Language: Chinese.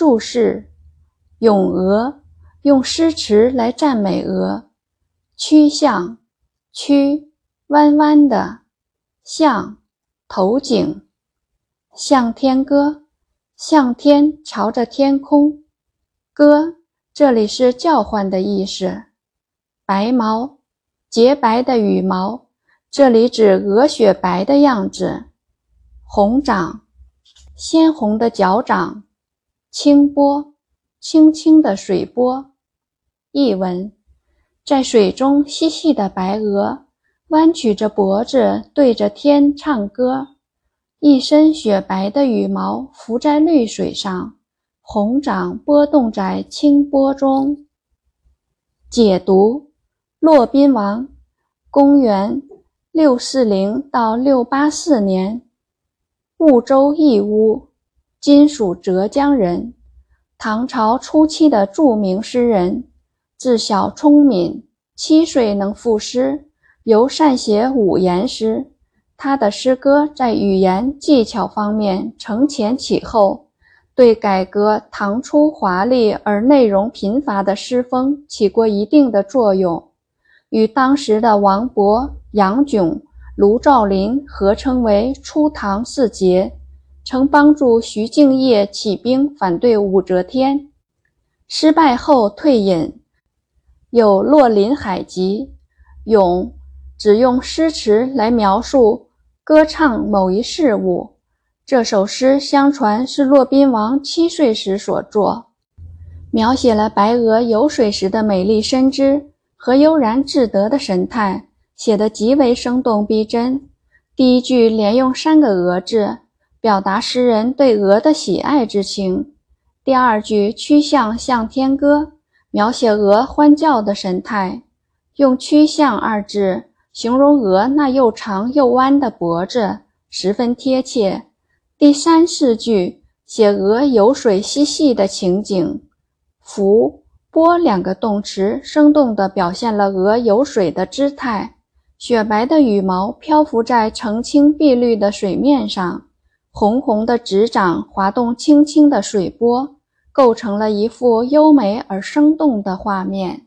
注释：咏鹅，用诗词来赞美鹅。曲项，曲，弯弯的；向，头颈。向天歌，向天，朝着天空。歌，这里是叫唤的意思。白毛，洁白的羽毛，这里指鹅雪白的样子。红掌，鲜红的脚掌。清波，清清的水波。译文：在水中嬉戏的白鹅，弯曲着脖子对着天唱歌，一身雪白的羽毛浮在绿水上，红掌拨动在清波中。解读：骆宾王，公元六四零到六八四年，婺州义乌。今属浙江人，唐朝初期的著名诗人。自小聪敏，七岁能赋诗，尤善写五言诗。他的诗歌在语言技巧方面承前启后，对改革唐初华丽而内容贫乏的诗风起过一定的作用。与当时的王勃、杨炯、卢照邻合称为初唐四杰。曾帮助徐敬业起兵反对武则天，失败后退隐。有《洛林海集》，咏只用诗词来描述、歌唱某一事物。这首诗相传是骆宾王七岁时所作，描写了白鹅游水时的美丽身姿和悠然自得的神态，写得极为生动逼真。第一句连用三个“鹅”字。表达诗人对鹅的喜爱之情。第二句“曲项向天歌”，描写鹅欢叫的神态，用“曲项”二字形容鹅那又长又弯的脖子，十分贴切。第三四句写鹅游水嬉戏的情景，“浮”“波”两个动词生动地表现了鹅游水的姿态，雪白的羽毛漂浮在澄清碧绿的水面上。红红的指掌滑动轻轻的水波，构成了一幅优美而生动的画面。